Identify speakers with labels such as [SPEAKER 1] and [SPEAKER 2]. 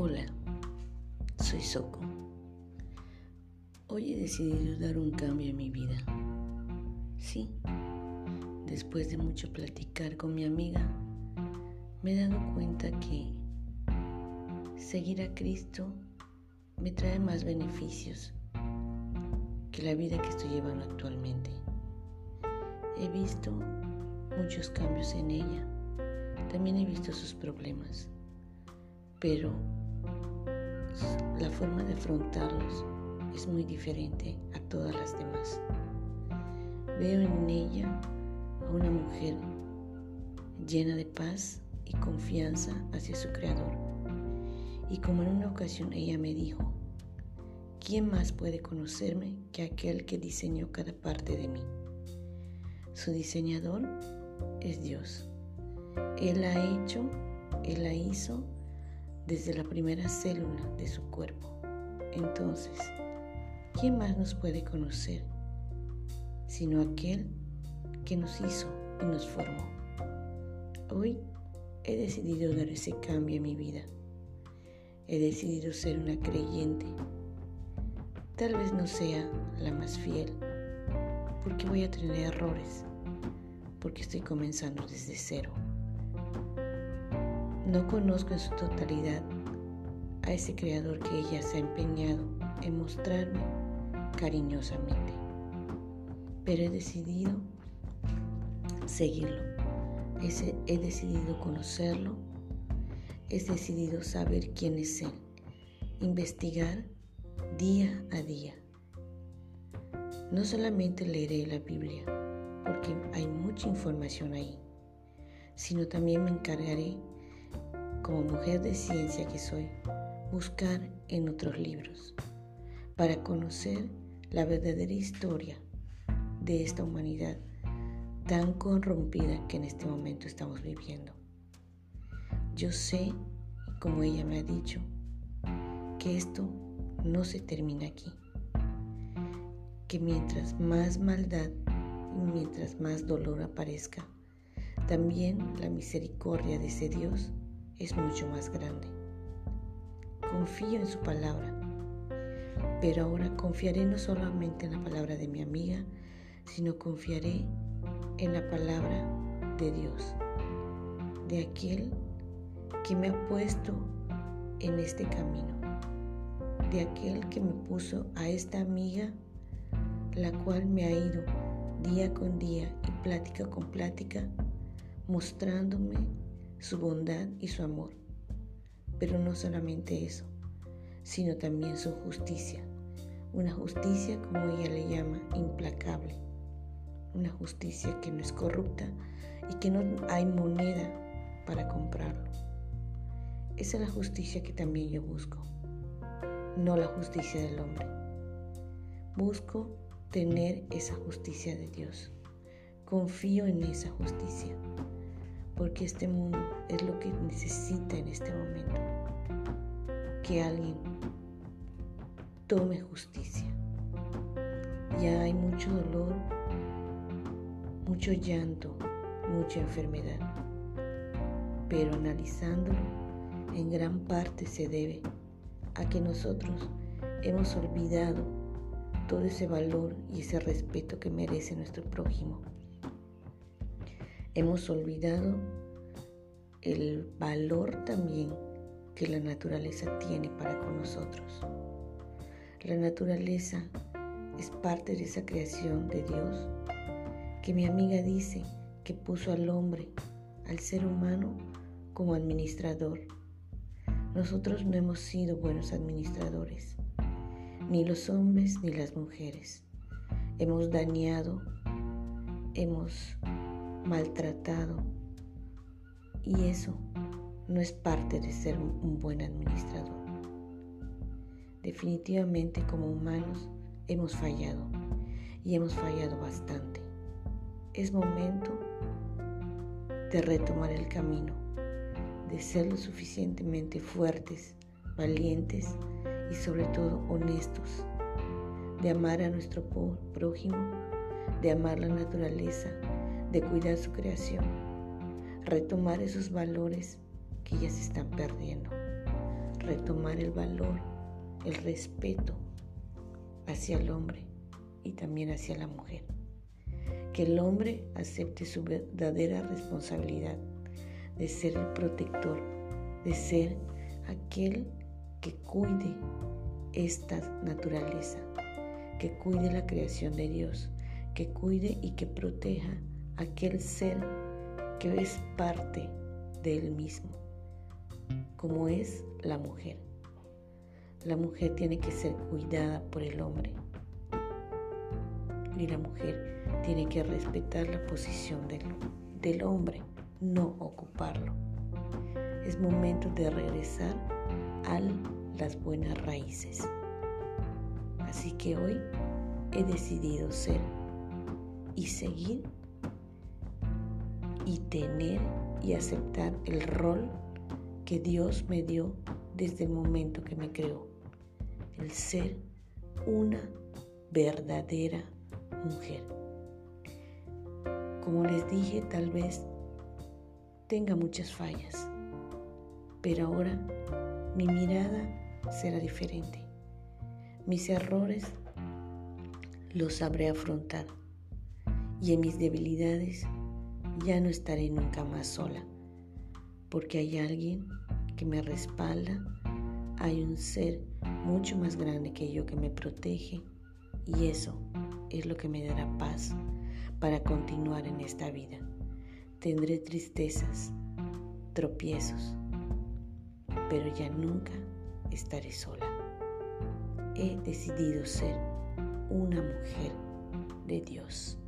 [SPEAKER 1] Hola, soy Soco. Hoy he decidido dar un cambio en mi vida. Sí, después de mucho platicar con mi amiga, me he dado cuenta que seguir a Cristo me trae más beneficios que la vida que estoy llevando actualmente. He visto muchos cambios en ella. También he visto sus problemas. Pero la forma de afrontarlos es muy diferente a todas las demás. Veo en ella a una mujer llena de paz y confianza hacia su Creador. Y como en una ocasión ella me dijo, ¿quién más puede conocerme que aquel que diseñó cada parte de mí? Su diseñador es Dios. Él la ha hecho, Él la hizo desde la primera célula de su cuerpo. Entonces, ¿quién más nos puede conocer sino aquel que nos hizo y nos formó? Hoy he decidido dar ese cambio en mi vida. He decidido ser una creyente. Tal vez no sea la más fiel, porque voy a tener errores, porque estoy comenzando desde cero. No conozco en su totalidad a ese creador que ella se ha empeñado en mostrarme cariñosamente, pero he decidido seguirlo, he decidido conocerlo, he decidido saber quién es Él, investigar día a día. No solamente leeré la Biblia, porque hay mucha información ahí, sino también me encargaré, como mujer de ciencia que soy, buscar en otros libros para conocer la verdadera historia de esta humanidad tan corrompida que en este momento estamos viviendo. Yo sé, como ella me ha dicho, que esto no se termina aquí, que mientras más maldad mientras más dolor aparezca, también la misericordia de ese Dios es mucho más grande. Confío en su palabra, pero ahora confiaré no solamente en la palabra de mi amiga, sino confiaré en la palabra de Dios, de aquel que me ha puesto en este camino, de aquel que me puso a esta amiga, la cual me ha ido día con día y plática con plática, mostrándome su bondad y su amor. Pero no solamente eso, sino también su justicia, una justicia como ella le llama implacable, una justicia que no es corrupta y que no hay moneda para comprarlo. Esa es la justicia que también yo busco, no la justicia del hombre. Busco tener esa justicia de Dios. Confío en esa justicia, porque este mundo es lo que necesita en este momento. Que alguien tome justicia. Ya hay mucho dolor, mucho llanto, mucha enfermedad, pero analizándolo, en gran parte se debe a que nosotros hemos olvidado todo ese valor y ese respeto que merece nuestro prójimo. Hemos olvidado el valor también que la naturaleza tiene para con nosotros. La naturaleza es parte de esa creación de Dios que mi amiga dice que puso al hombre, al ser humano, como administrador. Nosotros no hemos sido buenos administradores ni los hombres ni las mujeres. Hemos dañado, hemos maltratado y eso no es parte de ser un buen administrador. Definitivamente como humanos hemos fallado y hemos fallado bastante. Es momento de retomar el camino, de ser lo suficientemente fuertes, valientes y sobre todo honestos, de amar a nuestro prójimo, de amar la naturaleza, de cuidar su creación, retomar esos valores que ya se están perdiendo, retomar el valor, el respeto hacia el hombre y también hacia la mujer. Que el hombre acepte su verdadera responsabilidad de ser el protector, de ser aquel que cuide esta naturaleza, que cuide la creación de Dios, que cuide y que proteja aquel ser que es parte de él mismo, como es la mujer. La mujer tiene que ser cuidada por el hombre y la mujer tiene que respetar la posición del, del hombre, no ocuparlo. Es momento de regresar a las buenas raíces. Así que hoy he decidido ser y seguir y tener y aceptar el rol que Dios me dio desde el momento que me creó. El ser una verdadera mujer. Como les dije, tal vez tenga muchas fallas, pero ahora mi mirada será diferente. Mis errores los sabré afrontar y en mis debilidades ya no estaré nunca más sola, porque hay alguien que me respalda, hay un ser mucho más grande que yo que me protege y eso es lo que me dará paz para continuar en esta vida. Tendré tristezas, tropiezos, pero ya nunca estaré sola. He decidido ser una mujer de Dios.